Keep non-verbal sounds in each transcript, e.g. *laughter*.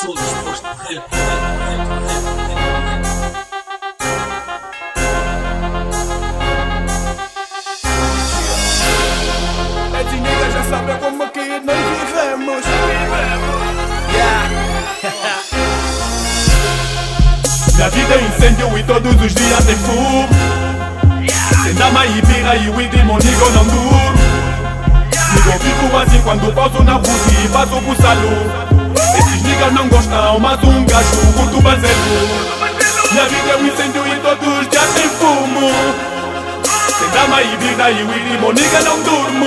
Sou disposto a rap. Esses niggas já sabem como que nós vivemos. Yeah. Vida é incêndio e todos os dias tem fumo. Sendama e birra e weed e monigo não duro. Nigo fico assim quando pauso na rua e passo pro salão. Niggas não gostam, mas um gajo curto baseiro. Minha vida é um incêndio e todos os dias tem fumo. E birra e weed e moniga não durmo.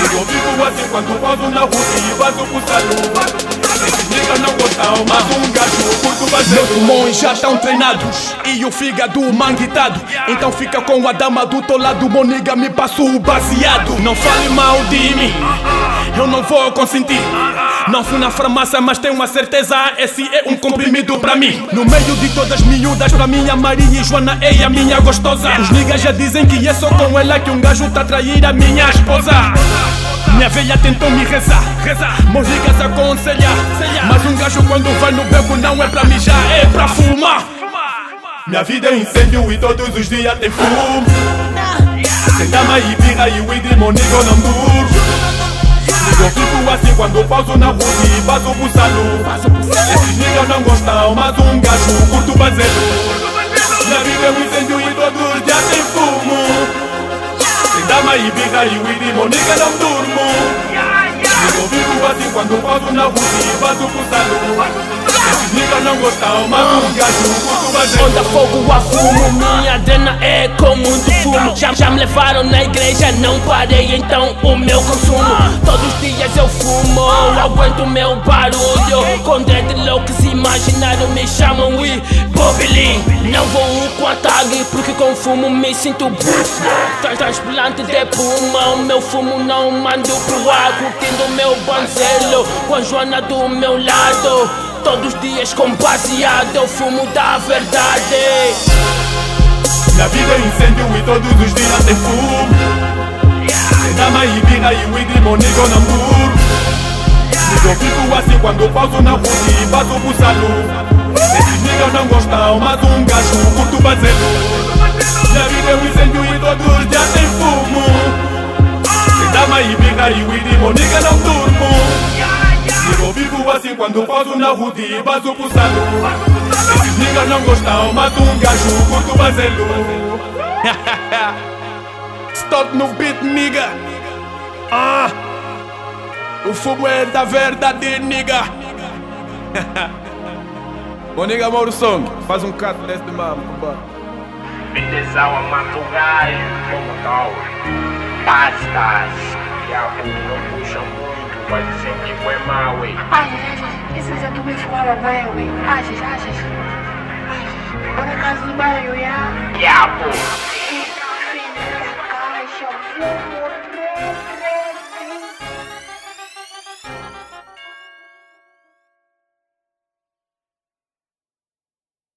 Nigo fico assim quando pauso na rua e passo pro salão. Niggas não gostam, mas um gajo curto baseiro. Meus pulmões já estão treinados e o fígado manguitado. Então fica com a dama do teu lado, moniga, me passo baseado. Não fale mal de mim, eu não vou consentir. Não fui na farmácia, mas tenho a certeza, esse é um comprimido pra mim. No meio de todas miúdas, pra mim a Maria e Joana é a minha gostosa. Os niggas já dizem que é só com ela que um gajo tá a trair a minha esposa. Minha velha tentou me rezar, rezar. Meus niggas aconselhar, mas um gajo quando vai no beco não é pra mijar, é pra fumar. Minha vida é incêndio e todos os dias tem fumo. Sem dama e birra e weed e monigo não duro. Eu fico assim quando pauso na rua e passo pro salão. Esses niggas não gostam, mas um gajo curto baseiro. Minha vida é um incêndio e todos os dias tem fumo. Sem dama e birra e weed e moniga não durmo. Eu fico assim quando pauso na rua e passo pro salão. Esses niggas não gostam, mas um gajo curto baseiro. Onda fogo a fumo, minha levaram na igreja, não parei então o meu consumo. Todos os dias eu fumo, aguento meu barulho. Com dreadlocks imaginaram me chamam e Bobilin Não vou com a tag porque com fumo me sinto Trans Transplante de pulmão, meu fumo não mando pro ar Curtindo meu banzelo, com a Joana do meu lado. Todos os dias com baseado, eu fumo da verdade Minha vida é incêndio e todos os dias tem fumo. Dama e birra e weed não duro. Eu fico assim quando pauso na rua e passo pro salão. Esses niggas não gostam, mas um gajo curto baseiro. Minha vida é incêndio e todos os dias tem fumo. Dama e birra e weed moniga não durmo. Eu vivo assim quando pauso na rua e passo pro salão. Esses niggas não gostam, mas um gajo curto baseiro. *laughs* Stop no beat, nigga. Ah, o fogo é da verdade, nigga. *laughs* Ô, nigga, Mauro Song, faz um cut desse de mamo, compadre. Bindezão a mata o galho, como tal. Pastas, que a não puxa muito, quase sempre foi mal, hein. Ai, ai, ai, precisa do meu fora, vai, ué. Ai, ai, ai, ai. Bora casa do banho, já. E a porra. Filha da caixa, vamos.